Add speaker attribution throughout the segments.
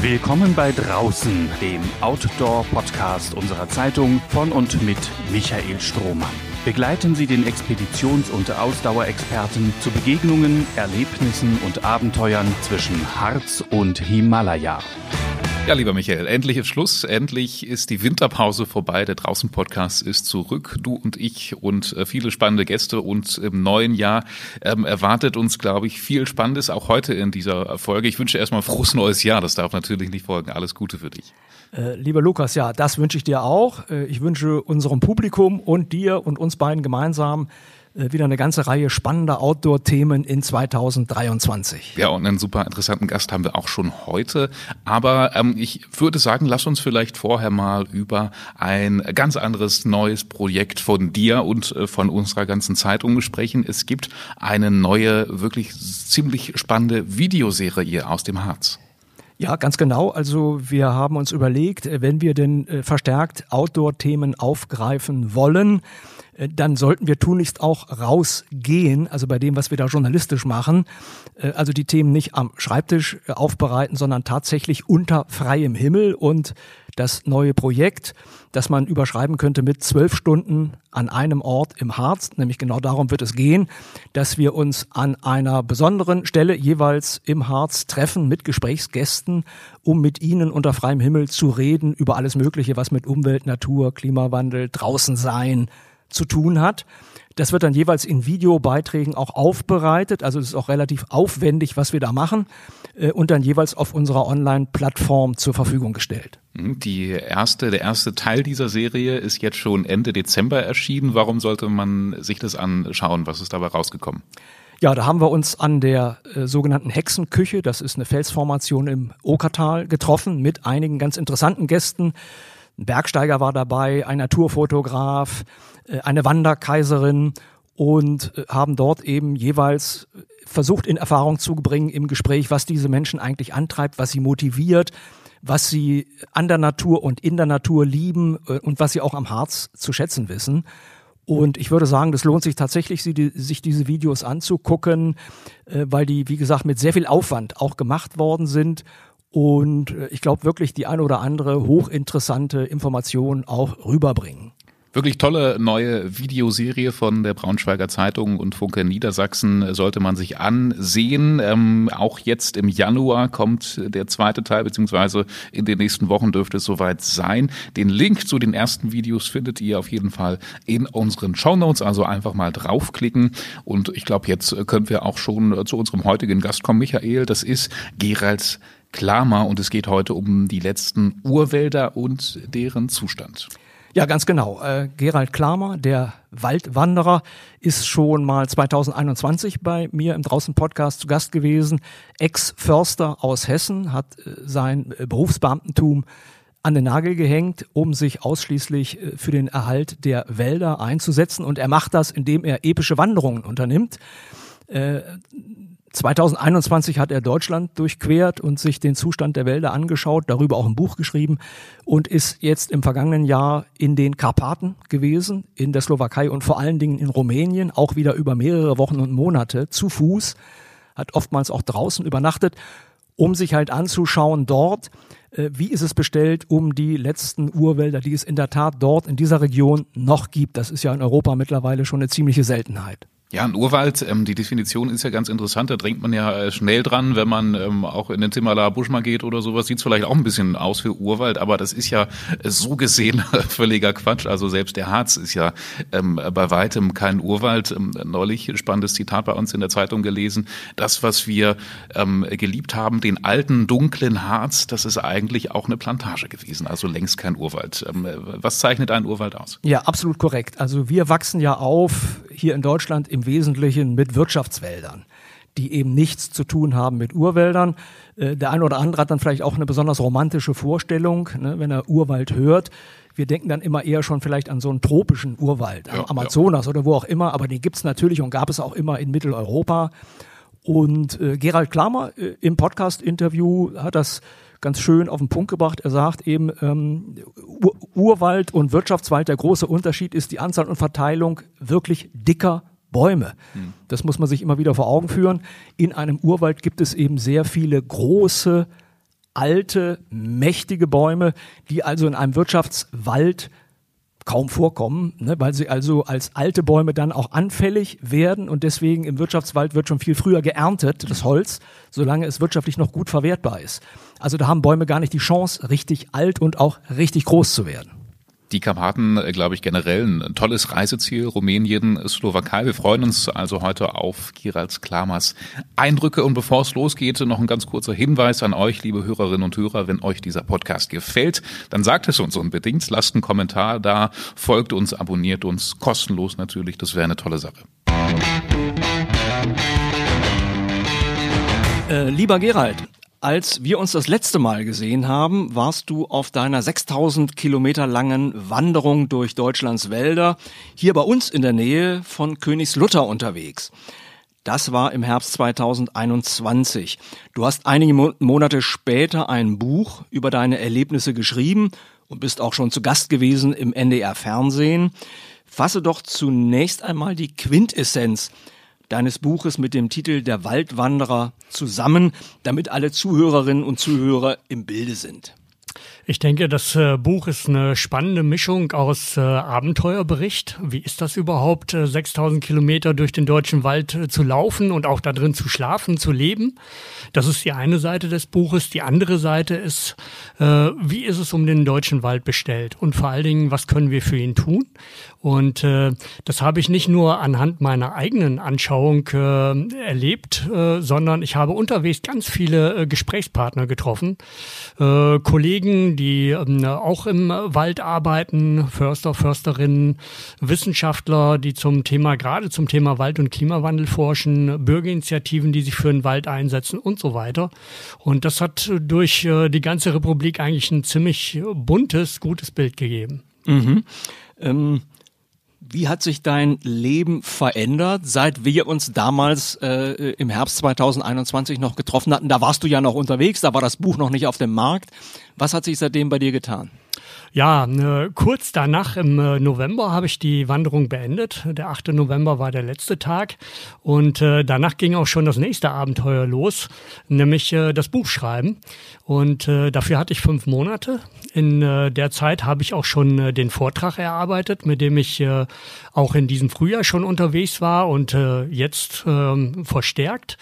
Speaker 1: Willkommen bei Draußen, dem Outdoor-Podcast unserer Zeitung von und mit Michael Strohmann. Begleiten Sie den Expeditions- und Ausdauerexperten zu Begegnungen, Erlebnissen und Abenteuern zwischen Harz und Himalaya.
Speaker 2: Ja, lieber Michael, endlich ist Schluss. Endlich ist die Winterpause vorbei. Der Draußen-Podcast ist zurück. Du und ich und äh, viele spannende Gäste. Und im neuen Jahr ähm, erwartet uns, glaube ich, viel Spannendes, auch heute in dieser Folge. Ich wünsche erstmal frohes neues Jahr. Das darf natürlich nicht folgen. Alles Gute für dich.
Speaker 3: Äh, lieber Lukas, ja, das wünsche ich dir auch. Äh, ich wünsche unserem Publikum und dir und uns beiden gemeinsam wieder eine ganze Reihe spannender Outdoor-Themen in 2023.
Speaker 2: Ja, und einen super interessanten Gast haben wir auch schon heute. Aber ähm, ich würde sagen, lass uns vielleicht vorher mal über ein ganz anderes neues Projekt von dir und äh, von unserer ganzen Zeitung sprechen. Es gibt eine neue, wirklich ziemlich spannende Videoserie aus dem Harz.
Speaker 3: Ja, ganz genau. Also wir haben uns überlegt, äh, wenn wir denn verstärkt Outdoor-Themen aufgreifen wollen, äh, dann sollten wir tunlichst auch rausgehen, also bei dem, was wir da journalistisch machen, äh, also die Themen nicht am Schreibtisch äh, aufbereiten, sondern tatsächlich unter freiem Himmel. Und das neue Projekt, das man überschreiben könnte mit zwölf Stunden an einem Ort im Harz, nämlich genau darum wird es gehen, dass wir uns an einer besonderen Stelle jeweils im Harz treffen mit Gesprächsgästen, um mit ihnen unter freiem Himmel zu reden über alles Mögliche, was mit Umwelt, Natur, Klimawandel, draußen sein, zu tun hat. Das wird dann jeweils in Videobeiträgen auch aufbereitet. Also es ist auch relativ aufwendig, was wir da machen äh, und dann jeweils auf unserer Online-Plattform zur Verfügung gestellt.
Speaker 2: Hm, die erste, der erste Teil dieser Serie ist jetzt schon Ende Dezember erschienen. Warum sollte man sich das anschauen? Was ist dabei rausgekommen?
Speaker 3: Ja, da haben wir uns an der äh, sogenannten Hexenküche, das ist eine Felsformation im Okertal, getroffen mit einigen ganz interessanten Gästen. Ein Bergsteiger war dabei, ein Naturfotograf, eine Wanderkaiserin und äh, haben dort eben jeweils versucht in Erfahrung zu bringen im Gespräch, was diese Menschen eigentlich antreibt, was sie motiviert, was sie an der Natur und in der Natur lieben äh, und was sie auch am Harz zu schätzen wissen. Und ich würde sagen, das lohnt sich tatsächlich, sich diese Videos anzugucken, weil die, wie gesagt, mit sehr viel Aufwand auch gemacht worden sind und ich glaube wirklich die eine oder andere hochinteressante Information auch rüberbringen.
Speaker 2: Wirklich tolle neue Videoserie von der Braunschweiger Zeitung und Funke Niedersachsen sollte man sich ansehen. Ähm, auch jetzt im Januar kommt der zweite Teil, beziehungsweise in den nächsten Wochen dürfte es soweit sein. Den Link zu den ersten Videos findet ihr auf jeden Fall in unseren Show Notes, also einfach mal draufklicken. Und ich glaube, jetzt können wir auch schon zu unserem heutigen Gast kommen, Michael. Das ist Gerald Klammer und es geht heute um die letzten Urwälder und deren Zustand.
Speaker 3: Ja, ganz genau. Äh, Gerald Klamer, der Waldwanderer, ist schon mal 2021 bei mir im Draußen-Podcast zu Gast gewesen. Ex-Förster aus Hessen, hat äh, sein äh, Berufsbeamtentum an den Nagel gehängt, um sich ausschließlich äh, für den Erhalt der Wälder einzusetzen. Und er macht das, indem er epische Wanderungen unternimmt. Äh, 2021 hat er Deutschland durchquert und sich den Zustand der Wälder angeschaut, darüber auch ein Buch geschrieben und ist jetzt im vergangenen Jahr in den Karpaten gewesen, in der Slowakei und vor allen Dingen in Rumänien, auch wieder über mehrere Wochen und Monate zu Fuß, hat oftmals auch draußen übernachtet, um sich halt anzuschauen dort, äh, wie ist es bestellt um die letzten Urwälder, die es in der Tat dort in dieser Region noch gibt. Das ist ja in Europa mittlerweile schon eine ziemliche Seltenheit.
Speaker 2: Ja, ein Urwald, ähm, die Definition ist ja ganz interessant. Da denkt man ja äh, schnell dran, wenn man ähm, auch in den Timmerler Busch geht oder sowas. Sieht vielleicht auch ein bisschen aus für Urwald, aber das ist ja äh, so gesehen völliger Quatsch. Also selbst der Harz ist ja ähm, bei weitem kein Urwald. Ähm, neulich spannendes Zitat bei uns in der Zeitung gelesen. Das, was wir ähm, geliebt haben, den alten, dunklen Harz, das ist eigentlich auch eine Plantage gewesen. Also längst kein Urwald. Ähm, was zeichnet ein Urwald aus?
Speaker 3: Ja, absolut korrekt. Also wir wachsen ja auf hier in Deutschland im Wesentlichen mit Wirtschaftswäldern die eben nichts zu tun haben mit Urwäldern. Äh, der eine oder andere hat dann vielleicht auch eine besonders romantische Vorstellung, ne, wenn er Urwald hört. Wir denken dann immer eher schon vielleicht an so einen tropischen Urwald, am Amazonas ja. oder wo auch immer, aber den gibt's natürlich und gab es auch immer in Mitteleuropa. Und äh, Gerald Klammer äh, im Podcast-Interview hat das ganz schön auf den Punkt gebracht. Er sagt eben, ähm, Ur Urwald und Wirtschaftswald, der große Unterschied ist die Anzahl und Verteilung wirklich dicker Bäume. Hm. Das muss man sich immer wieder vor Augen führen. In einem Urwald gibt es eben sehr viele große alte, mächtige Bäume, die also in einem Wirtschaftswald kaum vorkommen, ne, weil sie also als alte Bäume dann auch anfällig werden und deswegen im Wirtschaftswald wird schon viel früher geerntet, das Holz, solange es wirtschaftlich noch gut verwertbar ist. Also da haben Bäume gar nicht die Chance, richtig alt und auch richtig groß zu werden.
Speaker 2: Die Karpaten, äh, glaube ich, generell ein tolles Reiseziel. Rumänien, Slowakei. Wir freuen uns also heute auf Girals Klamas Eindrücke. Und bevor es losgeht, noch ein ganz kurzer Hinweis an euch, liebe Hörerinnen und Hörer. Wenn euch dieser Podcast gefällt, dann sagt es uns unbedingt. Lasst einen Kommentar da, folgt uns, abonniert uns. Kostenlos natürlich. Das wäre eine tolle Sache.
Speaker 3: Äh, lieber Gerald, als wir uns das letzte Mal gesehen haben, warst du auf deiner 6000 Kilometer langen Wanderung durch Deutschlands Wälder hier bei uns in der Nähe von Königslutter unterwegs. Das war im Herbst 2021. Du hast einige Monate später ein Buch über deine Erlebnisse geschrieben und bist auch schon zu Gast gewesen im NDR Fernsehen. Fasse doch zunächst einmal die Quintessenz deines Buches mit dem Titel Der Waldwanderer zusammen, damit alle Zuhörerinnen und Zuhörer im Bilde sind.
Speaker 4: Ich denke, das äh, Buch ist eine spannende Mischung aus äh, Abenteuerbericht. Wie ist das überhaupt, äh, 6000 Kilometer durch den deutschen Wald äh, zu laufen und auch da drin zu schlafen, zu leben? Das ist die eine Seite des Buches. Die andere Seite ist, äh, wie ist es um den deutschen Wald bestellt? Und vor allen Dingen, was können wir für ihn tun? Und äh, das habe ich nicht nur anhand meiner eigenen Anschauung äh, erlebt, äh, sondern ich habe unterwegs ganz viele äh, Gesprächspartner getroffen, äh, Kollegen, die äh, auch im Wald arbeiten, Förster, Försterinnen, Wissenschaftler, die zum Thema, gerade zum Thema Wald- und Klimawandel forschen, Bürgerinitiativen, die sich für den Wald einsetzen und so weiter. Und das hat durch äh, die ganze Republik eigentlich ein ziemlich buntes, gutes Bild gegeben.
Speaker 3: Mhm. Ähm wie hat sich dein Leben verändert, seit wir uns damals äh, im Herbst 2021 noch getroffen hatten? Da warst du ja noch unterwegs, da war das Buch noch nicht auf dem Markt. Was hat sich seitdem bei dir getan?
Speaker 4: Ja, ne, kurz danach im äh, November habe ich die Wanderung beendet. Der 8. November war der letzte Tag und äh, danach ging auch schon das nächste Abenteuer los, nämlich äh, das Buch schreiben. Und dafür hatte ich fünf Monate. In der Zeit habe ich auch schon den Vortrag erarbeitet, mit dem ich auch in diesem Frühjahr schon unterwegs war und jetzt äh, verstärkt.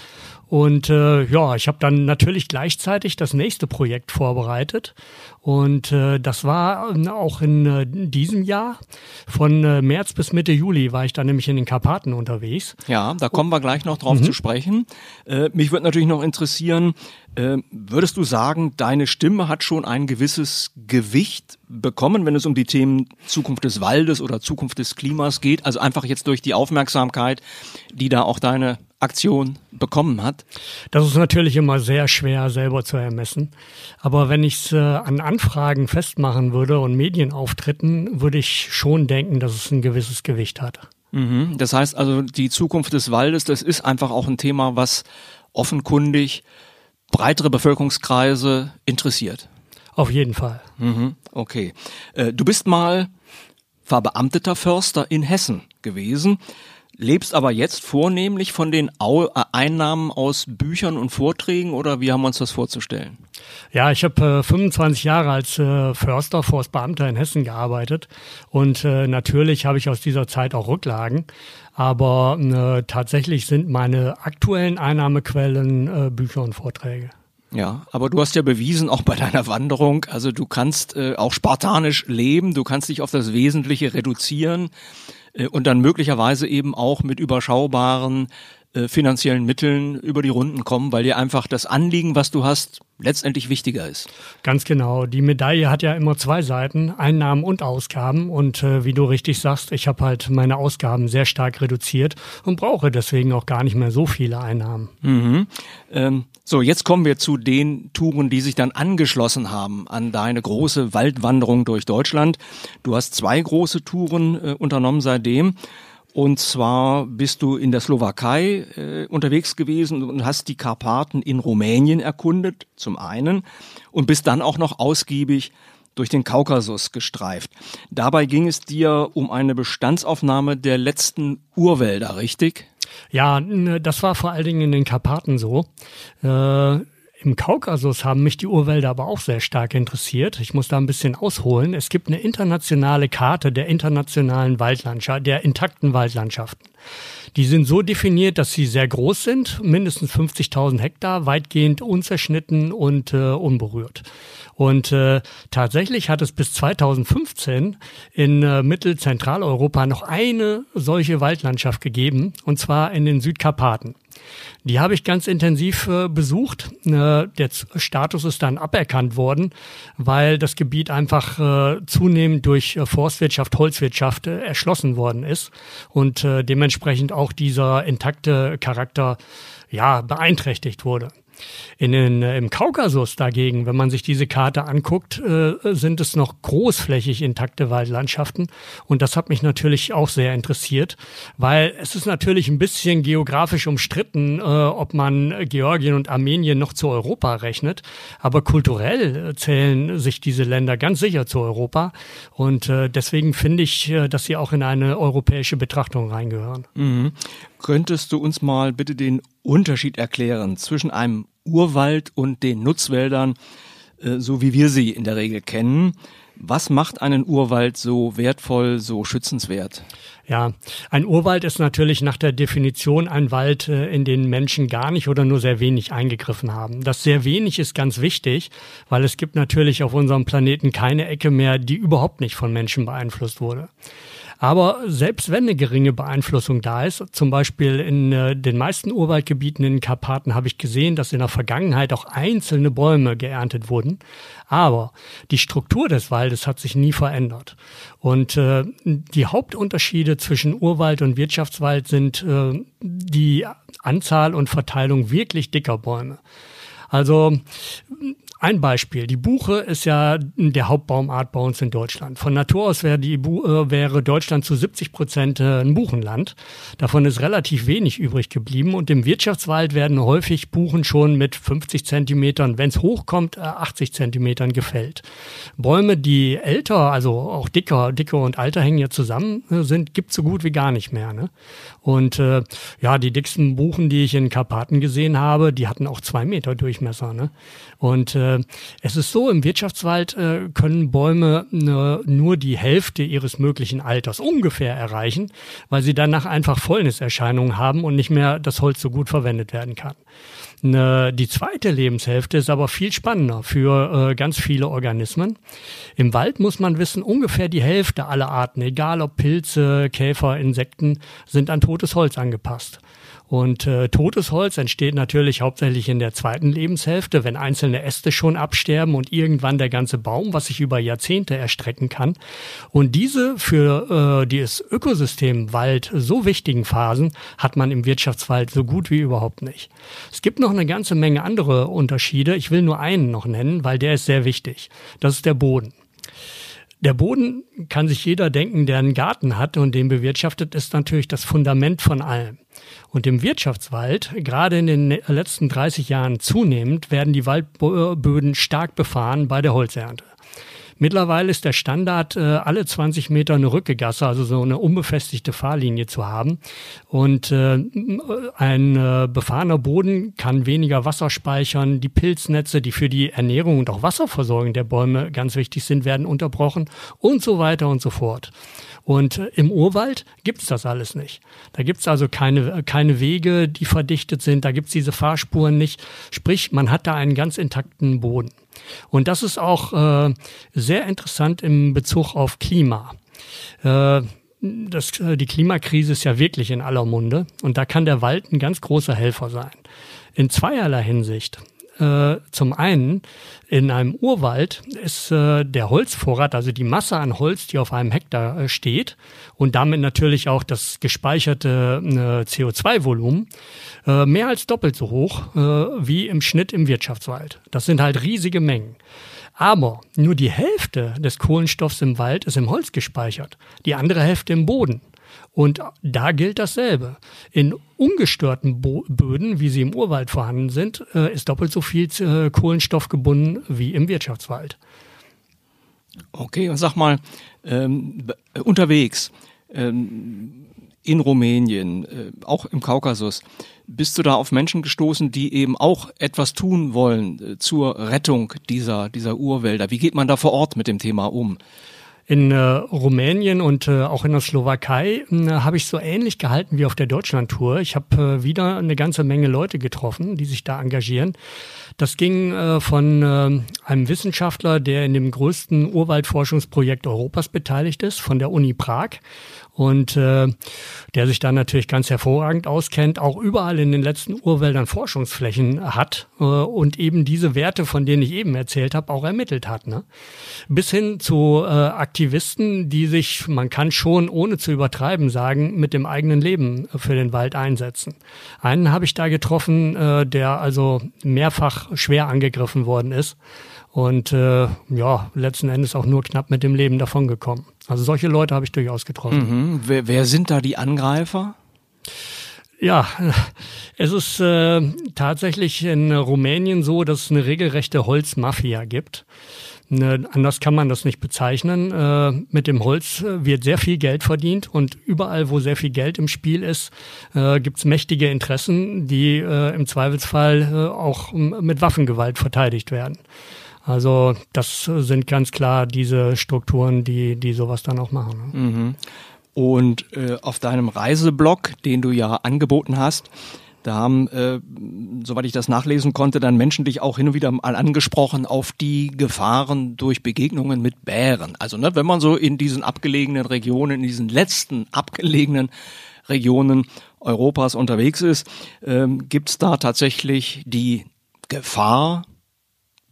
Speaker 4: Und äh, ja, ich habe dann natürlich gleichzeitig das nächste Projekt vorbereitet. Und äh, das war äh, auch in äh, diesem Jahr. Von äh, März bis Mitte Juli war ich dann nämlich in den Karpaten unterwegs.
Speaker 3: Ja, da kommen wir gleich noch drauf mhm. zu sprechen. Äh, mich würde natürlich noch interessieren, äh, würdest du sagen, deine Stimme hat schon ein gewisses Gewicht bekommen, wenn es um die Themen Zukunft des Waldes oder Zukunft des Klimas geht? Also einfach jetzt durch die Aufmerksamkeit, die da auch deine Aktion bekommen hat?
Speaker 4: Das ist natürlich immer sehr schwer selber zu ermessen. Aber wenn ich es äh, an Anfragen festmachen würde und Medienauftritten, würde ich schon denken, dass es ein gewisses Gewicht hat.
Speaker 3: Mhm. Das heißt also, die Zukunft des Waldes, das ist einfach auch ein Thema, was offenkundig breitere Bevölkerungskreise interessiert.
Speaker 4: Auf jeden Fall.
Speaker 3: Mhm. Okay. Äh, du bist mal verbeamteter Förster in Hessen gewesen lebst aber jetzt vornehmlich von den Au äh, Einnahmen aus Büchern und Vorträgen oder wie haben wir uns das vorzustellen?
Speaker 4: Ja, ich habe äh, 25 Jahre als äh, Förster, Forstbeamter in Hessen gearbeitet und äh, natürlich habe ich aus dieser Zeit auch Rücklagen, aber äh, tatsächlich sind meine aktuellen Einnahmequellen äh, Bücher und Vorträge.
Speaker 3: Ja, aber du hast ja bewiesen, auch bei deiner Wanderung, also du kannst äh, auch spartanisch leben, du kannst dich auf das Wesentliche reduzieren. Äh, und dann möglicherweise eben auch mit überschaubaren äh, finanziellen Mitteln über die Runden kommen, weil dir einfach das Anliegen, was du hast, letztendlich wichtiger ist.
Speaker 4: Ganz genau. Die Medaille hat ja immer zwei Seiten, Einnahmen und Ausgaben. Und äh, wie du richtig sagst, ich habe halt meine Ausgaben sehr stark reduziert und brauche deswegen auch gar nicht mehr so viele Einnahmen.
Speaker 3: Mhm. Ähm, so, jetzt kommen wir zu den Touren, die sich dann angeschlossen haben an deine große Waldwanderung durch Deutschland. Du hast zwei große Touren äh, unternommen seitdem. Und zwar bist du in der Slowakei äh, unterwegs gewesen und hast die Karpaten in Rumänien erkundet, zum einen, und bist dann auch noch ausgiebig durch den Kaukasus gestreift. Dabei ging es dir um eine Bestandsaufnahme der letzten Urwälder, richtig?
Speaker 4: Ja, das war vor allen Dingen in den Karpaten so. Äh Im Kaukasus haben mich die Urwälder aber auch sehr stark interessiert. Ich muss da ein bisschen ausholen. Es gibt eine internationale Karte der internationalen Waldlandschaft, der intakten Waldlandschaften. Die sind so definiert, dass sie sehr groß sind, mindestens 50.000 Hektar, weitgehend unzerschnitten und äh, unberührt. Und äh, tatsächlich hat es bis 2015 in äh, Mittelzentraleuropa noch eine solche Waldlandschaft gegeben, und zwar in den Südkarpaten. Die habe ich ganz intensiv äh, besucht. Äh, der Status ist dann aberkannt worden, weil das Gebiet einfach äh, zunehmend durch äh, Forstwirtschaft, Holzwirtschaft äh, erschlossen worden ist und äh, dementsprechend auch dieser intakte Charakter ja beeinträchtigt wurde. In den, äh, Im Kaukasus dagegen, wenn man sich diese Karte anguckt, äh, sind es noch großflächig intakte Waldlandschaften. Und das hat mich natürlich auch sehr interessiert, weil es ist natürlich ein bisschen geografisch umstritten, äh, ob man Georgien und Armenien noch zu Europa rechnet. Aber kulturell zählen sich diese Länder ganz sicher zu Europa. Und deswegen finde ich, dass sie auch in eine europäische Betrachtung reingehören.
Speaker 3: Mhm. Könntest du uns mal bitte den Unterschied erklären zwischen einem Urwald und den Nutzwäldern, äh, so wie wir sie in der Regel kennen? Was macht einen Urwald so wertvoll, so schützenswert?
Speaker 4: Ja, ein Urwald ist natürlich nach der Definition ein Wald, äh, in den Menschen gar nicht oder nur sehr wenig eingegriffen haben. Das sehr wenig ist ganz wichtig, weil es gibt natürlich auf unserem Planeten keine Ecke mehr, die überhaupt nicht von Menschen beeinflusst wurde. Aber selbst wenn eine geringe Beeinflussung da ist, zum Beispiel in äh, den meisten Urwaldgebieten in den Karpaten habe ich gesehen, dass in der Vergangenheit auch einzelne Bäume geerntet wurden. Aber die Struktur des Waldes hat sich nie verändert. Und äh, die Hauptunterschiede zwischen Urwald und Wirtschaftswald sind äh, die Anzahl und Verteilung wirklich dicker Bäume. Also ein Beispiel. Die Buche ist ja der Hauptbaumart bei uns in Deutschland. Von Natur aus wäre, die, äh, wäre Deutschland zu 70 Prozent äh, ein Buchenland. Davon ist relativ wenig übrig geblieben. Und im Wirtschaftswald werden häufig Buchen schon mit 50 Zentimetern, wenn es hochkommt, 80 äh, Zentimetern gefällt. Bäume, die älter, also auch dicker, dicker und alter hängen ja zusammen sind, gibt so gut wie gar nicht mehr. Ne? Und äh, ja, die dicksten Buchen, die ich in Karpaten gesehen habe, die hatten auch zwei Meter Durchmesser. Ne? Und äh, äh, es ist so, im Wirtschaftswald äh, können Bäume äh, nur die Hälfte ihres möglichen Alters ungefähr erreichen, weil sie danach einfach Fäulniserscheinungen haben und nicht mehr das Holz so gut verwendet werden kann. Ne, die zweite Lebenshälfte ist aber viel spannender für äh, ganz viele Organismen. Im Wald muss man wissen, ungefähr die Hälfte aller Arten, egal ob Pilze, Käfer, Insekten, sind an totes Holz angepasst. Und äh, totes Holz entsteht natürlich hauptsächlich in der zweiten Lebenshälfte, wenn einzelne Äste schon absterben und irgendwann der ganze Baum, was sich über Jahrzehnte erstrecken kann. Und diese für äh, das Ökosystem Wald so wichtigen Phasen hat man im Wirtschaftswald so gut wie überhaupt nicht. Es gibt noch eine ganze Menge andere Unterschiede. Ich will nur einen noch nennen, weil der ist sehr wichtig. Das ist der Boden. Der Boden kann sich jeder denken, der einen Garten hat und den bewirtschaftet, ist natürlich das Fundament von allem. Und im Wirtschaftswald, gerade in den letzten 30 Jahren zunehmend, werden die Waldböden stark befahren bei der Holzernte. Mittlerweile ist der Standard, äh, alle 20 Meter eine Rückegasse, also so eine unbefestigte Fahrlinie zu haben. Und äh, ein äh, befahrener Boden kann weniger Wasser speichern. Die Pilznetze, die für die Ernährung und auch Wasserversorgung der Bäume ganz wichtig sind, werden unterbrochen und so weiter und so fort. Und äh, im Urwald gibt's das alles nicht. Da gibt's also keine, keine Wege, die verdichtet sind, da gibt's diese Fahrspuren nicht. Sprich, man hat da einen ganz intakten Boden. Und das ist auch äh, sehr interessant im Bezug auf Klima. Äh, das, äh, die Klimakrise ist ja wirklich in aller Munde und da kann der Wald ein ganz großer Helfer sein. In zweierlei Hinsicht. Äh, zum einen, in einem Urwald ist äh, der Holzvorrat, also die Masse an Holz, die auf einem Hektar äh, steht und damit natürlich auch das gespeicherte äh, CO2-Volumen, äh, mehr als doppelt so hoch äh, wie im Schnitt im Wirtschaftswald. Das sind halt riesige Mengen. Aber nur die Hälfte des Kohlenstoffs im Wald ist im Holz gespeichert, die andere Hälfte im Boden. Und da gilt dasselbe. In ungestörten Bo Böden, wie sie im Urwald vorhanden sind, äh, ist doppelt so viel äh, Kohlenstoff gebunden wie im Wirtschaftswald.
Speaker 3: Okay, und sag mal, ähm, unterwegs, ähm, in Rumänien, äh, auch im Kaukasus, bist du da auf Menschen gestoßen, die eben auch etwas tun wollen äh, zur Rettung dieser, dieser Urwälder? Wie geht man da vor Ort mit dem Thema um?
Speaker 4: In äh, Rumänien und äh, auch in der Slowakei äh, habe ich so ähnlich gehalten wie auf der Deutschlandtour. Ich habe äh, wieder eine ganze Menge Leute getroffen, die sich da engagieren. Das ging äh, von äh, einem Wissenschaftler, der in dem größten Urwaldforschungsprojekt Europas beteiligt ist, von der Uni Prag und äh, der sich da natürlich ganz hervorragend auskennt, auch überall in den letzten Urwäldern Forschungsflächen hat äh, und eben diese Werte, von denen ich eben erzählt habe, auch ermittelt hat. Ne? Bis hin zu äh, Aktivisten, die sich, man kann schon ohne zu übertreiben sagen, mit dem eigenen Leben für den Wald einsetzen. Einen habe ich da getroffen, äh, der also mehrfach schwer angegriffen worden ist und äh, ja, letzten Endes auch nur knapp mit dem Leben davongekommen. Also solche Leute habe ich durchaus getroffen.
Speaker 3: Mhm. Wer, wer sind da die Angreifer?
Speaker 4: Ja, es ist äh, tatsächlich in Rumänien so, dass es eine regelrechte Holzmafia gibt. Ne, anders kann man das nicht bezeichnen. Äh, mit dem Holz wird sehr viel Geld verdient und überall, wo sehr viel Geld im Spiel ist, äh, gibt es mächtige Interessen, die äh, im Zweifelsfall äh, auch mit Waffengewalt verteidigt werden. Also das sind ganz klar diese Strukturen, die, die sowas dann auch machen.
Speaker 3: Ne? Mhm. Und äh, auf deinem Reiseblog, den du ja angeboten hast, da haben, äh, soweit ich das nachlesen konnte, dann Menschen dich auch hin und wieder mal angesprochen auf die Gefahren durch Begegnungen mit Bären. Also ne, wenn man so in diesen abgelegenen Regionen, in diesen letzten abgelegenen Regionen Europas unterwegs ist, ähm, gibt es da tatsächlich die Gefahr,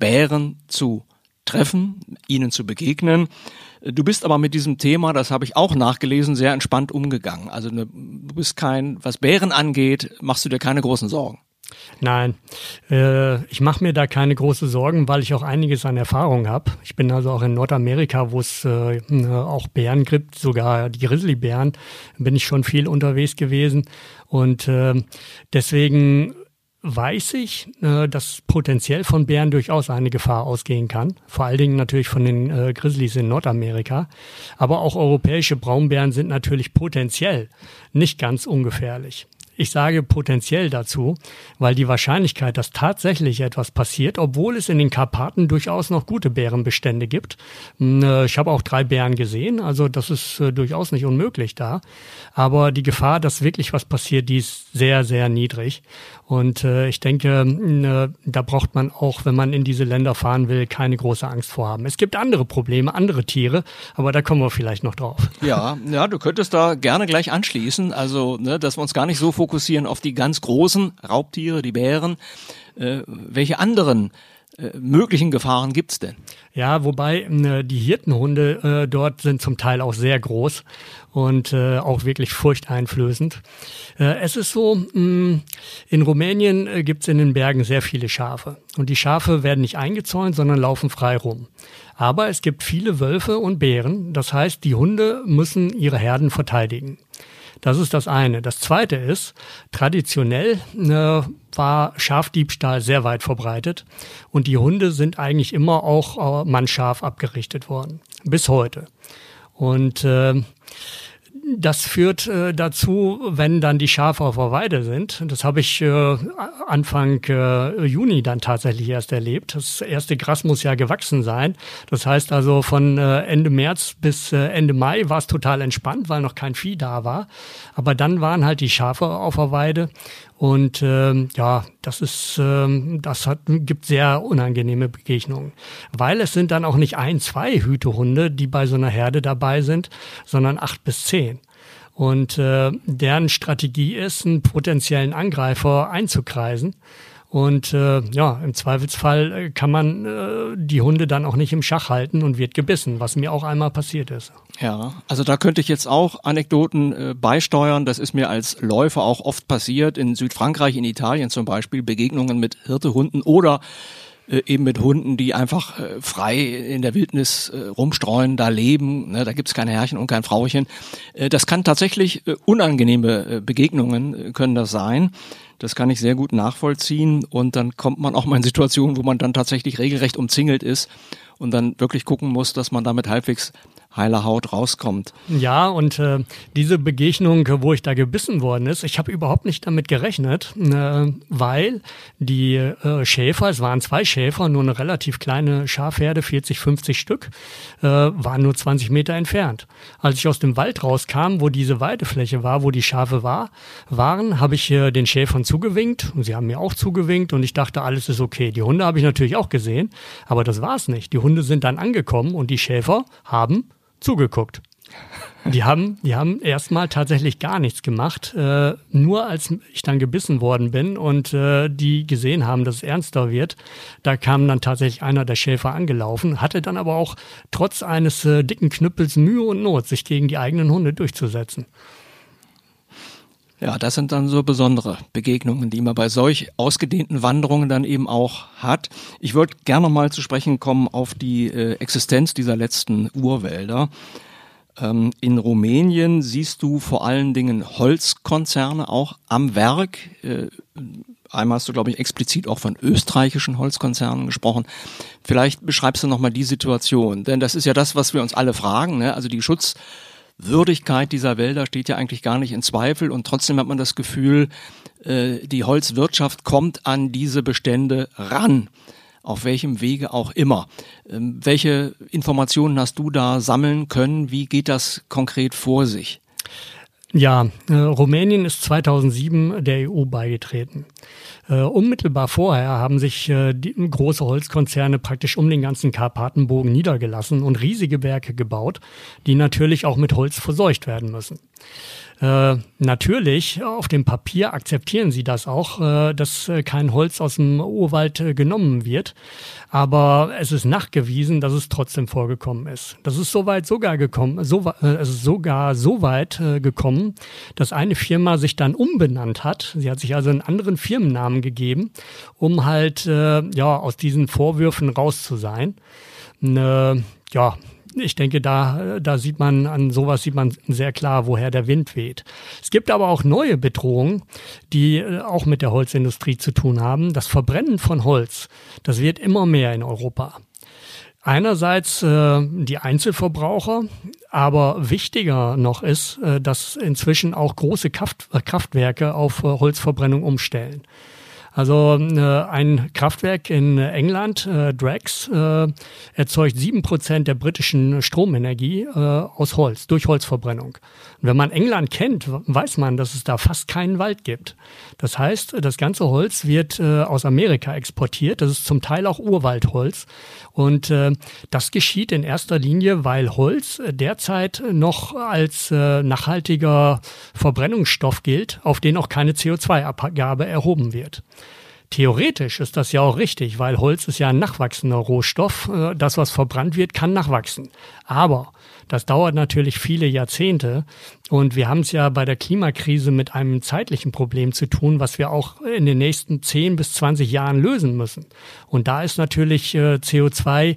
Speaker 3: Bären zu treffen, ihnen zu begegnen. Du bist aber mit diesem Thema, das habe ich auch nachgelesen, sehr entspannt umgegangen. Also ne, du bist kein, was Bären angeht, machst du dir keine großen Sorgen.
Speaker 4: Nein, äh, ich mache mir da keine große Sorgen, weil ich auch einiges an Erfahrung habe. Ich bin also auch in Nordamerika, wo es äh, auch Bären gibt, sogar die Grizzlybären, bin ich schon viel unterwegs gewesen. Und äh, deswegen weiß ich, äh, dass potenziell von Bären durchaus eine Gefahr ausgehen kann. Vor allen Dingen natürlich von den äh, Grizzlies in Nordamerika. Aber auch europäische Braunbären sind natürlich potenziell nicht ganz ungefährlich. Ich sage potenziell dazu, weil die Wahrscheinlichkeit, dass tatsächlich etwas passiert, obwohl es in den Karpaten durchaus noch gute Bärenbestände gibt. Hm, äh, ich habe auch drei Bären gesehen, also das ist durchaus nicht unmöglich da. Aber die Gefahr, dass wirklich was passiert, die ist sehr, sehr niedrig. Und äh, ich denke, äh, da braucht man auch, wenn man in diese Länder fahren will, keine große Angst vorhaben. Es gibt andere Probleme, andere Tiere, aber da kommen wir vielleicht noch drauf.
Speaker 3: Ja, ja, du könntest da gerne gleich anschließen. Also, ne, dass wir uns gar nicht so fokussieren auf die ganz großen Raubtiere, die Bären. Äh, welche anderen äh, möglichen Gefahren gibt's denn?
Speaker 4: Ja, wobei äh, die Hirtenhunde äh, dort sind zum Teil auch sehr groß und auch wirklich furchteinflößend. Es ist so, mm, in Rumänien äh, gibt's in den Bergen sehr viele Schafe und die Schafe werden nicht eingezäunt, sondern laufen frei rum. Aber es gibt viele Wölfe und Bären, das heißt, die Hunde müssen ihre Herden verteidigen. Das ist das eine. Das zweite ist, traditionell äh, war Schafdiebstahl sehr weit verbreitet und die Hunde sind eigentlich immer auch äh, mannscharf abgerichtet worden. Bis heute. Und äh, das führt äh, dazu, wenn dann die Schafe auf der Weide sind. Das habe ich äh, Anfang äh, Juni dann tatsächlich erst erlebt. Das erste Gras muss ja gewachsen sein. Das heißt also von äh, Ende März bis äh, Ende Mai war es total entspannt, weil noch kein Vieh da war. Aber dann waren halt die Schafe auf der Weide und ähm, ja, das ist, ähm, das hat, gibt sehr unangenehme Begegnungen, weil es sind dann auch nicht ein, zwei Hütehunde, die bei so einer Herde dabei sind, sondern acht bis zehn. Und äh, deren Strategie ist, einen potenziellen Angreifer einzukreisen und äh, ja, im Zweifelsfall äh, kann man äh, die Hunde dann auch nicht im Schach halten und wird gebissen, was mir auch einmal passiert ist.
Speaker 3: Ja, also da könnte ich jetzt auch Anekdoten äh, beisteuern. Das ist mir als Läufer auch oft passiert. In Südfrankreich, in Italien zum Beispiel, Begegnungen mit Hirtehunden oder äh, eben mit Hunden, die einfach äh, frei in der Wildnis äh, rumstreuen, da leben. Ne? Da gibt's keine Herrchen und kein Frauchen. Äh, das kann tatsächlich äh, unangenehme äh, Begegnungen äh, können das sein. Das kann ich sehr gut nachvollziehen. Und dann kommt man auch mal in Situationen, wo man dann tatsächlich regelrecht umzingelt ist und dann wirklich gucken muss, dass man damit halbwegs heiler Haut rauskommt.
Speaker 4: Ja, und äh, diese Begegnung, wo ich da gebissen worden ist, ich habe überhaupt nicht damit gerechnet, äh, weil die äh, Schäfer, es waren zwei Schäfer, nur eine relativ kleine Schafherde, 40, 50 Stück, äh, waren nur 20 Meter entfernt. Als ich aus dem Wald rauskam, wo diese Weidefläche war, wo die Schafe war, waren, habe ich äh, den Schäfern zugewinkt und sie haben mir auch zugewinkt und ich dachte, alles ist okay. Die Hunde habe ich natürlich auch gesehen, aber das war es nicht. Die Hunde sind dann angekommen und die Schäfer haben zugeguckt. Die haben, die haben erstmal tatsächlich gar nichts gemacht. Äh, nur als ich dann gebissen worden bin und äh, die gesehen haben, dass es ernster wird, da kam dann tatsächlich einer der Schäfer angelaufen, hatte dann aber auch trotz eines äh, dicken Knüppels Mühe und Not, sich gegen die eigenen Hunde durchzusetzen.
Speaker 3: Ja, das sind dann so besondere Begegnungen, die man bei solch ausgedehnten Wanderungen dann eben auch hat. Ich würde gerne mal zu sprechen kommen auf die äh, Existenz dieser letzten Urwälder. Ähm, in Rumänien siehst du vor allen Dingen Holzkonzerne auch am Werk. Äh, einmal hast du, glaube ich, explizit auch von österreichischen Holzkonzernen gesprochen. Vielleicht beschreibst du nochmal die Situation, denn das ist ja das, was wir uns alle fragen. Ne? Also die Schutz Würdigkeit dieser Wälder steht ja eigentlich gar nicht in Zweifel und trotzdem hat man das Gefühl, äh, die Holzwirtschaft kommt an diese Bestände ran, auf welchem Wege auch immer. Ähm, welche Informationen hast du da sammeln können? Wie geht das konkret vor sich?
Speaker 4: Ja, äh, Rumänien ist 2007 der EU beigetreten. Äh, unmittelbar vorher haben sich äh, die, große Holzkonzerne praktisch um den ganzen Karpatenbogen niedergelassen und riesige Werke gebaut, die natürlich auch mit Holz verseucht werden müssen. Äh, natürlich, auf dem Papier akzeptieren sie das auch, äh, dass äh, kein Holz aus dem Urwald äh, genommen wird. Aber es ist nachgewiesen, dass es trotzdem vorgekommen ist. Das ist soweit sogar gekommen, so, äh, es ist sogar so weit gekommen, dass eine Firma sich dann umbenannt hat. Sie hat sich also einen anderen Firmennamen gegeben, um halt ja aus diesen Vorwürfen raus zu sein. Ja, ich denke, da, da sieht man, an sowas sieht man sehr klar, woher der Wind weht. Es gibt aber auch neue Bedrohungen, die äh, auch mit der Holzindustrie zu tun haben. Das Verbrennen von Holz, das wird immer mehr in Europa. Einerseits äh, die Einzelverbraucher, aber wichtiger noch ist, äh, dass inzwischen auch große Kraft, äh, Kraftwerke auf äh, Holzverbrennung umstellen. Also äh, ein Kraftwerk in England, äh, Drax, äh, erzeugt sieben Prozent der britischen Stromenergie aus Holz, durch Holzverbrennung. Und wenn man England kennt, weiß man, dass es da fast keinen Wald gibt. Das heißt, das ganze Holz wird aus Amerika exportiert. Das ist zum Teil auch Urwaldholz. Und das geschieht in erster Linie, weil Holz derzeit noch als nachhaltiger Verbrennungsstoff gilt, auf den auch keine CO2-Abgabe erhoben wird. Theoretisch ist das ja auch richtig, weil Holz ist ja ein nachwachsender Rohstoff. Äh, das, was verbrannt wird, kann nachwachsen. Aber das dauert natürlich viele Jahrzehnte und wir haben es ja bei der Klimakrise mit einem zeitlichen Problem zu tun, was wir auch in den nächsten 10 bis 20 Jahren lösen müssen. Und da ist natürlich äh, CO2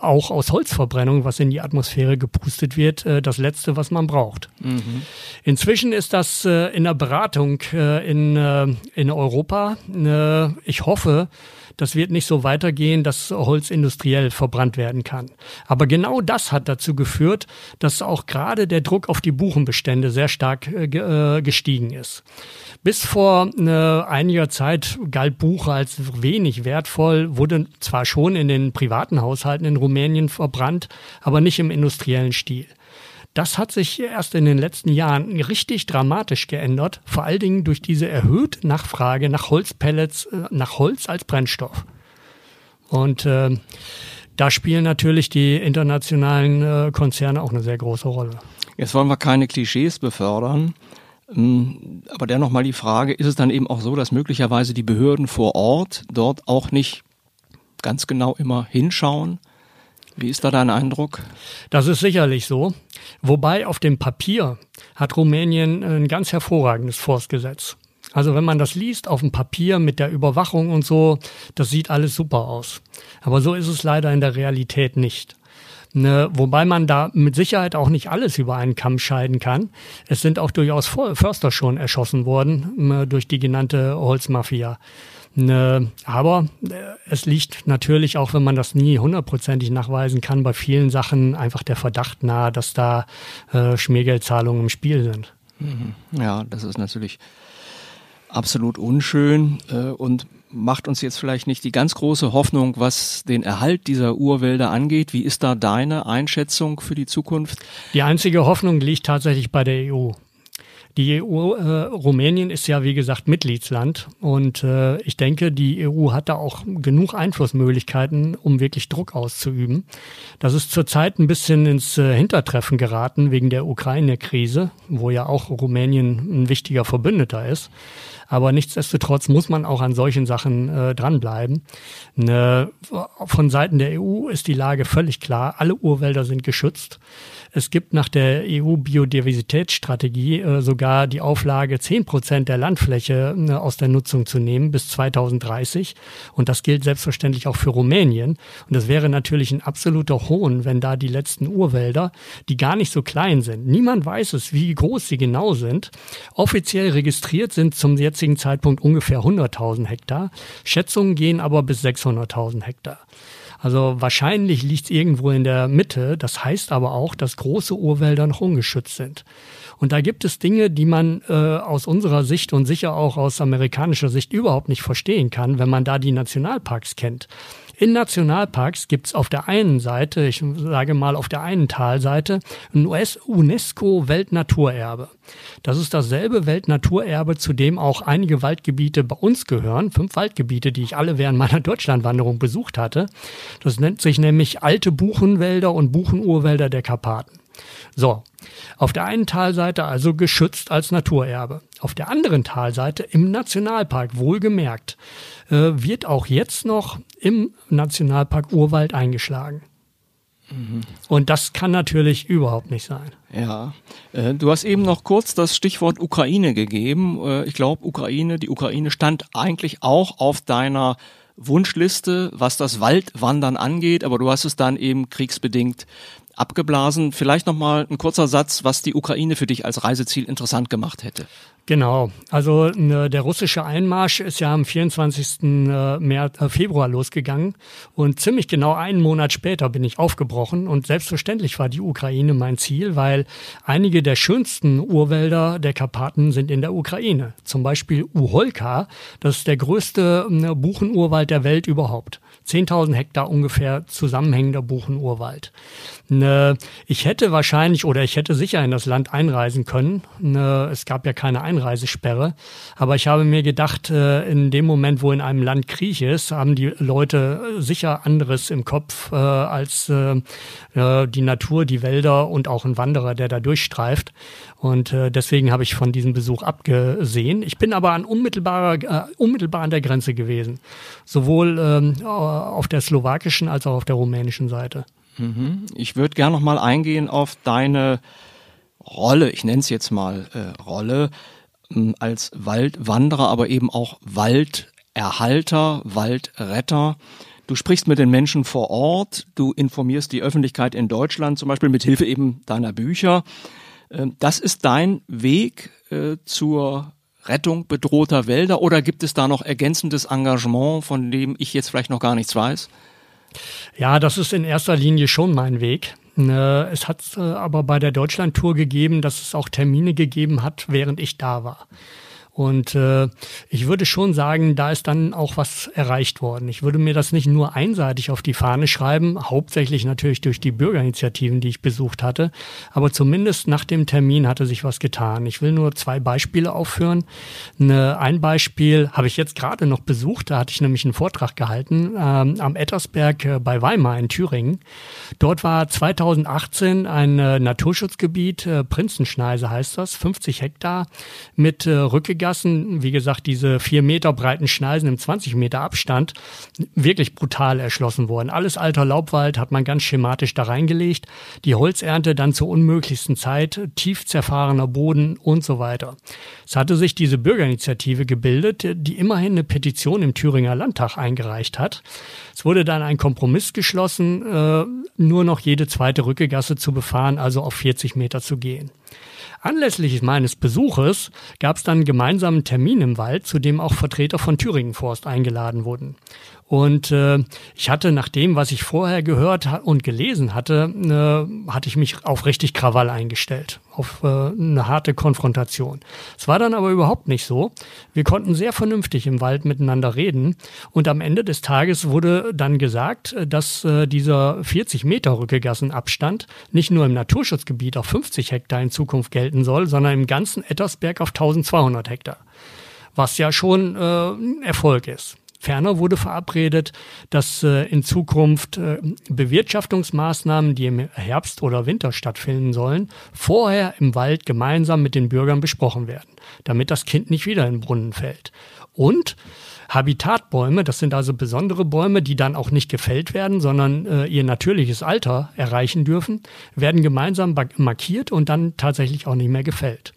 Speaker 4: auch aus Holzverbrennung, was in die Atmosphäre gepustet wird, äh, das Letzte, was man braucht. Mhm. Inzwischen ist das äh, in der Beratung äh, in, äh, in Europa. Äh, ich hoffe, das wird nicht so weitergehen, dass Holz industriell verbrannt werden kann. Aber genau das hat dazu geführt, dass auch gerade der Druck auf die Buchenbestände sehr stark äh, äh gestiegen ist. Bis vor äh, einiger Zeit galt Buche als wenig wertvoll, wurde zwar schon in den privaten Haushalten in Rumänien verbrannt, aber nicht im industriellen Stil. Das hat sich erst in den letzten Jahren richtig dramatisch geändert, vor allen Dingen durch diese erhöhte Nachfrage nach Holzpellets, nach Holz als Brennstoff. Und äh, da spielen natürlich die internationalen äh, Konzerne auch eine sehr große Rolle.
Speaker 3: Jetzt wollen wir keine Klischees befördern. Ähm, aber dennoch mal die Frage, ist es dann eben auch so, dass möglicherweise die Behörden vor Ort dort auch nicht ganz genau immer hinschauen? Wie ist da dein Eindruck?
Speaker 4: Das ist sicherlich so. Wobei auf dem Papier hat Rumänien ein ganz hervorragendes Forstgesetz. Also wenn man das liest auf dem Papier mit der Überwachung und so, das sieht alles super aus. Aber so ist es leider in der Realität nicht. Ne, wobei man da mit Sicherheit auch nicht alles über einen Kamm scheiden kann. Es sind auch durchaus Förster schon erschossen worden äh, durch die genannte Holzmafia. Ne, aber äh, es liegt natürlich, auch wenn man das nie hundertprozentig nachweisen kann, bei vielen Sachen einfach der Verdacht nahe, dass da äh, Schmiergeldzahlungen im Spiel sind.
Speaker 3: Mhm. Ja, das ist natürlich absolut unschön äh, und macht uns jetzt vielleicht nicht die ganz große Hoffnung, was den Erhalt dieser Urwälder angeht. Wie ist da deine Einschätzung für die Zukunft?
Speaker 4: Die einzige Hoffnung liegt tatsächlich bei der EU. Die EU, äh, Rumänien ist ja wie gesagt Mitgliedsland und äh, ich denke, die EU hat da auch genug Einflussmöglichkeiten, um wirklich Druck auszuüben. Das ist zurzeit ein bisschen ins äh, Hintertreffen geraten wegen der Ukraine-Krise, wo ja auch Rumänien ein wichtiger Verbündeter ist. Aber nichtsdestotrotz muss man auch an solchen Sachen äh, dranbleiben. Ne, von Seiten der EU ist die Lage völlig klar. Alle Urwälder sind geschützt. Es gibt nach der EU-Biodiversitätsstrategie äh, sogar die Auflage, zehn Prozent der Landfläche äh, aus der Nutzung zu nehmen bis 2030. Und das gilt selbstverständlich auch für Rumänien. Und das wäre natürlich ein absoluter Hohn, wenn da die letzten Urwälder, die gar nicht so klein sind, niemand weiß es, wie groß sie genau sind, offiziell registriert sind zum jetzigen Zeitpunkt ungefähr 100.000 Hektar. Schätzungen gehen aber bis 600.000 Hektar. Also wahrscheinlich liegt es irgendwo in der Mitte. Das heißt aber auch, dass große Urwälder noch ungeschützt sind. Und da gibt es Dinge, die man äh, aus unserer Sicht und sicher auch aus amerikanischer Sicht überhaupt nicht verstehen kann, wenn man da die Nationalparks kennt. In Nationalparks gibt es auf der einen Seite, ich sage mal auf der einen Talseite, ein UNESCO-Weltnaturerbe. Das ist dasselbe Weltnaturerbe, zu dem auch einige Waldgebiete bei uns gehören. Fünf Waldgebiete, die ich alle während meiner Deutschlandwanderung besucht hatte. Das nennt sich nämlich alte Buchenwälder und Buchenurwälder der Karpaten. So, auf der einen Talseite also geschützt als Naturerbe. Auf der anderen Talseite im Nationalpark wohlgemerkt äh, wird auch jetzt noch im Nationalpark Urwald eingeschlagen. Mhm. Und das kann natürlich überhaupt nicht sein.
Speaker 3: Ja, äh, du hast eben noch kurz das Stichwort Ukraine gegeben. Äh, ich glaube, Ukraine, die Ukraine stand eigentlich auch auf deiner Wunschliste, was das Waldwandern angeht, aber du hast es dann eben kriegsbedingt abgeblasen. Vielleicht noch mal ein kurzer Satz, was die Ukraine für dich als Reiseziel interessant gemacht hätte.
Speaker 4: Genau, also ne, der russische Einmarsch ist ja am 24. Äh, März, äh, Februar losgegangen und ziemlich genau einen Monat später bin ich aufgebrochen und selbstverständlich war die Ukraine mein Ziel, weil einige der schönsten Urwälder der Karpaten sind in der Ukraine. Zum Beispiel Uholka, das ist der größte ne, Buchenurwald der Welt überhaupt. 10.000 Hektar ungefähr zusammenhängender Buchenurwald. Ne, ich hätte wahrscheinlich oder ich hätte sicher in das Land einreisen können. Ne, es gab ja keine Einreisesperre. Aber ich habe mir gedacht, äh, in dem Moment, wo in einem Land Krieg ist, haben die Leute sicher anderes im Kopf äh, als äh, die Natur, die Wälder und auch ein Wanderer, der da durchstreift. Und deswegen habe ich von diesem Besuch abgesehen. Ich bin aber an unmittelbarer, unmittelbar an der Grenze gewesen. Sowohl ähm, auf der slowakischen als auch auf der rumänischen Seite.
Speaker 3: Mhm. Ich würde gerne noch mal eingehen auf deine Rolle, ich nenne es jetzt mal äh, Rolle, äh, als Waldwanderer, aber eben auch Walderhalter, Waldretter. Du sprichst mit den Menschen vor Ort, du informierst die Öffentlichkeit in Deutschland, zum Beispiel mit Hilfe eben deiner Bücher. Äh, das ist dein Weg äh, zur Rettung bedrohter Wälder oder gibt es da noch ergänzendes Engagement, von dem ich jetzt vielleicht noch gar nichts weiß?
Speaker 4: Ja, das ist in erster Linie schon mein Weg. Äh, es hat äh, aber bei der Deutschlandtour gegeben, dass es auch Termine gegeben hat, während ich da war. Und äh, ich würde schon sagen, da ist dann auch was erreicht worden. Ich würde mir das nicht nur einseitig auf die Fahne schreiben, hauptsächlich natürlich durch die Bürgerinitiativen, die ich besucht hatte, aber zumindest nach dem Termin hatte sich was getan. Ich will nur zwei Beispiele aufführen. Ne, ein Beispiel habe ich jetzt gerade noch besucht, da hatte ich nämlich einen Vortrag gehalten ähm, am Ettersberg äh, bei Weimar in Thüringen. Dort war 2018 ein äh, Naturschutzgebiet, äh, Prinzenschneise heißt das, 50 Hektar mit äh, Rückgegeben Gassen, wie gesagt, diese vier Meter breiten Schneisen im 20 Meter Abstand, wirklich brutal erschlossen worden. Alles alter Laubwald hat man ganz schematisch da reingelegt. Die Holzernte dann zur unmöglichsten Zeit, tief zerfahrener Boden und so weiter. Es hatte sich diese Bürgerinitiative gebildet, die immerhin eine Petition im Thüringer Landtag eingereicht hat. Es wurde dann ein Kompromiss geschlossen, äh, nur noch jede zweite Rückegasse zu befahren, also auf 40 Meter zu gehen. Anlässlich meines Besuches gab es dann einen gemeinsamen Termin im Wald, zu dem auch Vertreter von Thüringen Forst eingeladen wurden. Und äh, ich hatte nach dem, was ich vorher gehört und gelesen hatte, äh, hatte ich mich auf richtig Krawall eingestellt, auf äh, eine harte Konfrontation. Es war dann aber überhaupt nicht so. Wir konnten sehr vernünftig im Wald miteinander reden und am Ende des Tages wurde dann gesagt, dass äh, dieser 40 Meter Rückegassenabstand nicht nur im Naturschutzgebiet auf 50 Hektar in Zukunft gelten soll, sondern im ganzen Ettersberg auf 1200 Hektar. Was ja schon äh, ein Erfolg ist. Ferner wurde verabredet, dass äh, in Zukunft äh, Bewirtschaftungsmaßnahmen, die im Herbst oder Winter stattfinden sollen, vorher im Wald gemeinsam mit den Bürgern besprochen werden, damit das Kind nicht wieder in den Brunnen fällt. Und Habitatbäume, das sind also besondere Bäume, die dann auch nicht gefällt werden, sondern äh, ihr natürliches Alter erreichen dürfen, werden gemeinsam markiert und dann tatsächlich auch nicht mehr gefällt.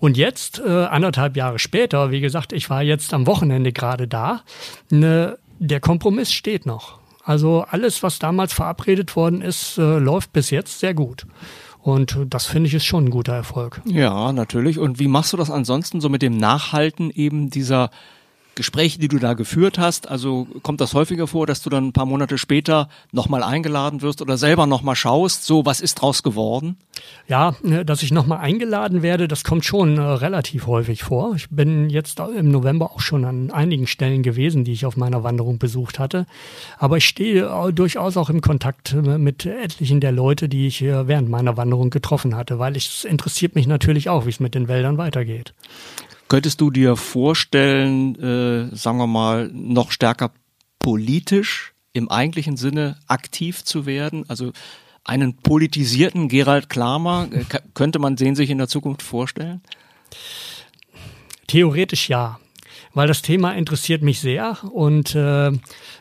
Speaker 4: Und jetzt, äh, anderthalb Jahre später, wie gesagt, ich war jetzt am Wochenende gerade da, ne, der Kompromiss steht noch. Also alles, was damals verabredet worden ist, äh, läuft bis jetzt sehr gut. Und das finde ich ist schon ein guter Erfolg.
Speaker 3: Ja, natürlich. Und wie machst du das ansonsten so mit dem Nachhalten eben dieser Gespräche, die du da geführt hast? Also kommt das häufiger vor, dass du dann ein paar Monate später nochmal eingeladen wirst oder selber nochmal schaust, so was ist draus geworden?
Speaker 4: Ja, ne, dass ich nochmal eingeladen werde, das kommt schon äh, relativ häufig vor. Ich bin jetzt im November auch schon an einigen Stellen gewesen, die ich auf meiner Wanderung besucht hatte. Aber ich stehe äh, durchaus auch im Kontakt äh, mit etlichen der Leute, die ich äh, während meiner Wanderung getroffen hatte, weil es interessiert mich natürlich auch, wie es mit den Wäldern weitergeht.
Speaker 3: Könntest du dir vorstellen, äh, sagen wir mal, noch stärker politisch im eigentlichen Sinne aktiv zu werden? Also einen politisierten Gerald Klamer, äh, könnte man den sich in der Zukunft vorstellen?
Speaker 4: Theoretisch ja, weil das Thema interessiert mich sehr und äh,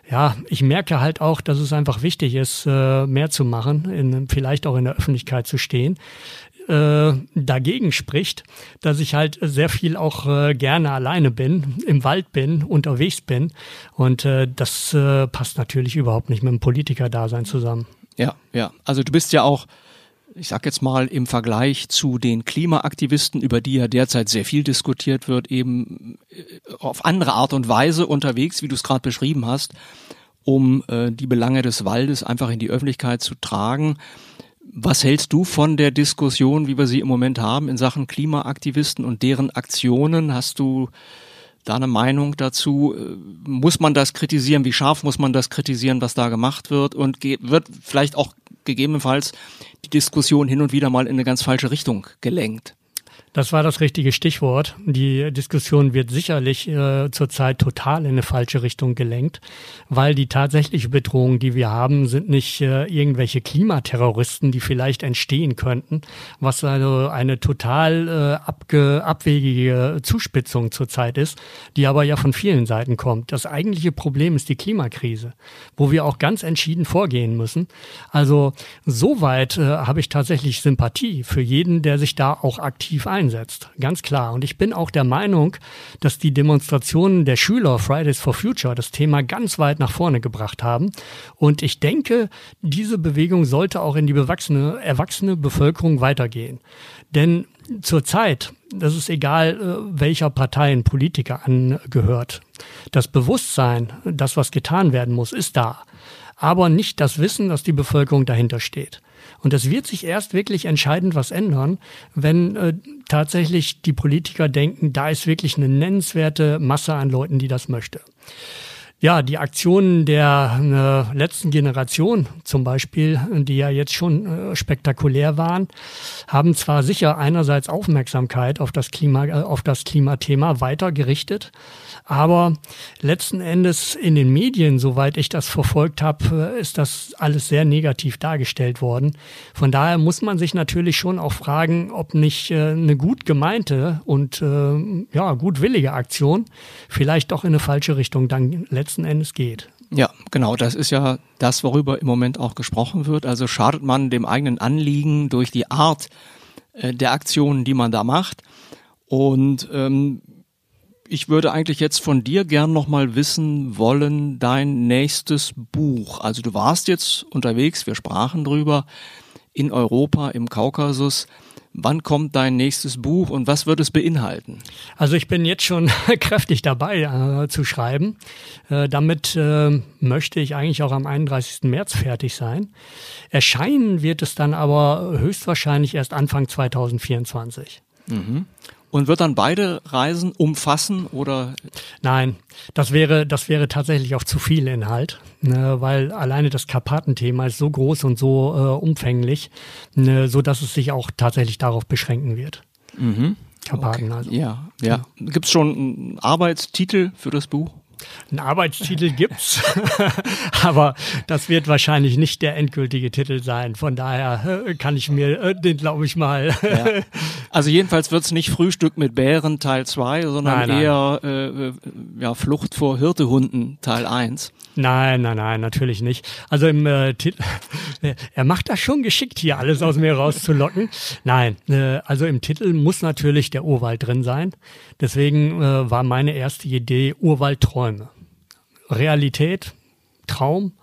Speaker 4: ja, ich merke halt auch, dass es einfach wichtig ist, äh, mehr zu machen, in, vielleicht auch in der Öffentlichkeit zu stehen äh, dagegen spricht, dass ich halt sehr viel auch äh, gerne alleine bin, im Wald bin, unterwegs bin. Und äh, das äh, passt natürlich überhaupt nicht mit dem Politiker-Dasein zusammen.
Speaker 3: Ja, ja. Also du bist ja auch, ich sag jetzt mal, im Vergleich zu den Klimaaktivisten, über die ja derzeit sehr viel diskutiert wird, eben äh, auf andere Art und Weise unterwegs, wie du es gerade beschrieben hast, um äh, die Belange des Waldes einfach in die Öffentlichkeit zu tragen. Was hältst du von der Diskussion, wie wir sie im Moment haben in Sachen Klimaaktivisten und deren Aktionen? Hast du da eine Meinung dazu? Muss man das kritisieren? Wie scharf muss man das kritisieren, was da gemacht wird? Und wird vielleicht auch gegebenenfalls die Diskussion hin und wieder mal in eine ganz falsche Richtung gelenkt?
Speaker 4: Das war das richtige Stichwort. Die Diskussion wird sicherlich äh, zurzeit total in eine falsche Richtung gelenkt, weil die tatsächliche Bedrohung, die wir haben, sind nicht äh, irgendwelche Klimaterroristen, die vielleicht entstehen könnten, was also eine total äh, abge abwegige Zuspitzung zurzeit ist, die aber ja von vielen Seiten kommt. Das eigentliche Problem ist die Klimakrise, wo wir auch ganz entschieden vorgehen müssen. Also soweit äh, habe ich tatsächlich Sympathie für jeden, der sich da auch aktiv einsetzt einsetzt. Ganz klar. Und ich bin auch der Meinung, dass die Demonstrationen der Schüler Fridays for Future das Thema ganz weit nach vorne gebracht haben. Und ich denke, diese Bewegung sollte auch in die bewachsene, erwachsene Bevölkerung weitergehen. Denn zurzeit, das ist egal, äh, welcher Partei ein Politiker angehört, das Bewusstsein, das, was getan werden muss, ist da. Aber nicht das Wissen, dass die Bevölkerung dahinter steht. Und das wird sich erst wirklich entscheidend was ändern, wenn äh, tatsächlich die Politiker denken, da ist wirklich eine nennenswerte Masse an Leuten, die das möchte. Ja, die Aktionen der äh, letzten Generation zum Beispiel, die ja jetzt schon äh, spektakulär waren, haben zwar sicher einerseits Aufmerksamkeit auf das Klima, äh, auf das Klimathema weiter gerichtet, aber letzten Endes in den Medien, soweit ich das verfolgt habe, ist das alles sehr negativ dargestellt worden. Von daher muss man sich natürlich schon auch fragen, ob nicht äh, eine gut gemeinte und äh, ja, gutwillige Aktion vielleicht doch in eine falsche Richtung dann letzten Endes geht.
Speaker 3: Ja, genau, das ist ja das, worüber im Moment auch gesprochen wird. Also schadet man dem eigenen Anliegen durch die Art äh, der Aktionen, die man da macht. Und ähm, ich würde eigentlich jetzt von dir gern nochmal wissen wollen, dein nächstes Buch. Also du warst jetzt unterwegs, wir sprachen drüber, in Europa, im Kaukasus. Wann kommt dein nächstes Buch und was wird es beinhalten?
Speaker 4: Also ich bin jetzt schon kräftig dabei äh, zu schreiben. Äh, damit äh, möchte ich eigentlich auch am 31. März fertig sein. Erscheinen wird es dann aber höchstwahrscheinlich erst Anfang 2024.
Speaker 3: Mhm. Und wird dann beide Reisen umfassen oder?
Speaker 4: Nein, das wäre, das wäre tatsächlich auch zu viel Inhalt, ne, weil alleine das Karpatenthema ist so groß und so äh, umfänglich, ne, so dass es sich auch tatsächlich darauf beschränken wird.
Speaker 3: Mhm.
Speaker 4: Karpaten okay. also.
Speaker 3: Ja, ja. Gibt es schon einen Arbeitstitel für das Buch?
Speaker 4: Ein Arbeitstitel gibt's, aber das wird wahrscheinlich nicht der endgültige Titel sein. Von daher äh, kann ich mir äh, den, glaube ich mal.
Speaker 3: Ja. Also jedenfalls wird's nicht Frühstück mit Bären Teil 2, sondern nein, nein. eher äh, äh, ja, Flucht vor Hirtehunden Teil 1.
Speaker 4: Nein, nein, nein, natürlich nicht. Also im äh, Titel, er macht das schon geschickt, hier alles aus mir rauszulocken. Nein, äh, also im Titel muss natürlich der Urwald drin sein. Deswegen war meine erste Idee Urwaldträume. Realität, Traum,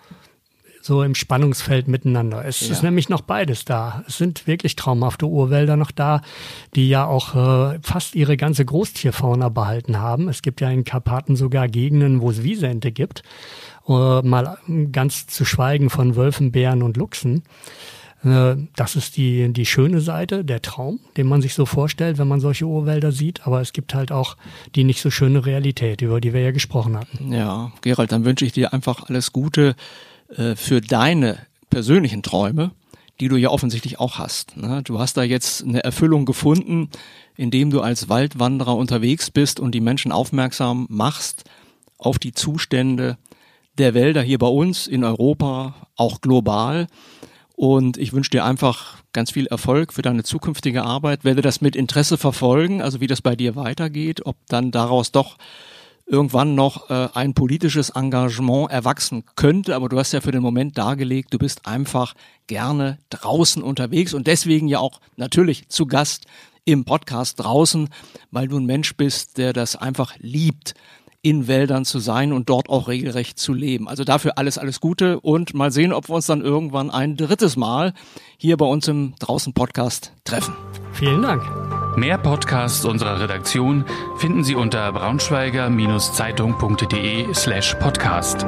Speaker 4: so im Spannungsfeld miteinander. Es ja. ist nämlich noch beides da. Es sind wirklich traumhafte Urwälder noch da, die ja auch äh, fast ihre ganze Großtierfauna behalten haben. Es gibt ja in Karpaten sogar Gegenden, wo es Wiesente gibt. Äh, mal ganz zu schweigen von Wölfen, Bären und Luchsen. Äh, das ist die, die schöne Seite, der Traum, den man sich so vorstellt, wenn man solche Urwälder sieht. Aber es gibt halt auch die nicht so schöne Realität, über die wir ja gesprochen hatten.
Speaker 3: Ja, Gerald, dann wünsche ich dir einfach alles Gute äh, für deine persönlichen Träume, die du ja offensichtlich auch hast. Ne? Du hast da jetzt eine Erfüllung gefunden, indem du als Waldwanderer unterwegs bist und die Menschen aufmerksam machst auf die Zustände der Wälder hier bei uns in Europa, auch global. Und ich wünsche dir einfach ganz viel Erfolg für deine zukünftige Arbeit. Werde das mit Interesse verfolgen, also wie das bei dir weitergeht, ob dann daraus doch irgendwann noch äh, ein politisches Engagement erwachsen könnte. Aber du hast ja für den Moment dargelegt, du bist einfach gerne draußen unterwegs und deswegen ja auch natürlich zu Gast im Podcast draußen, weil du ein Mensch bist, der das einfach liebt, in Wäldern zu sein und dort auch regelrecht zu leben. Also dafür alles, alles Gute und mal sehen, ob wir uns dann irgendwann ein drittes Mal hier bei uns im Draußen Podcast treffen.
Speaker 4: Vielen Dank.
Speaker 1: Mehr Podcasts unserer Redaktion finden Sie unter braunschweiger-zeitung.de slash podcast.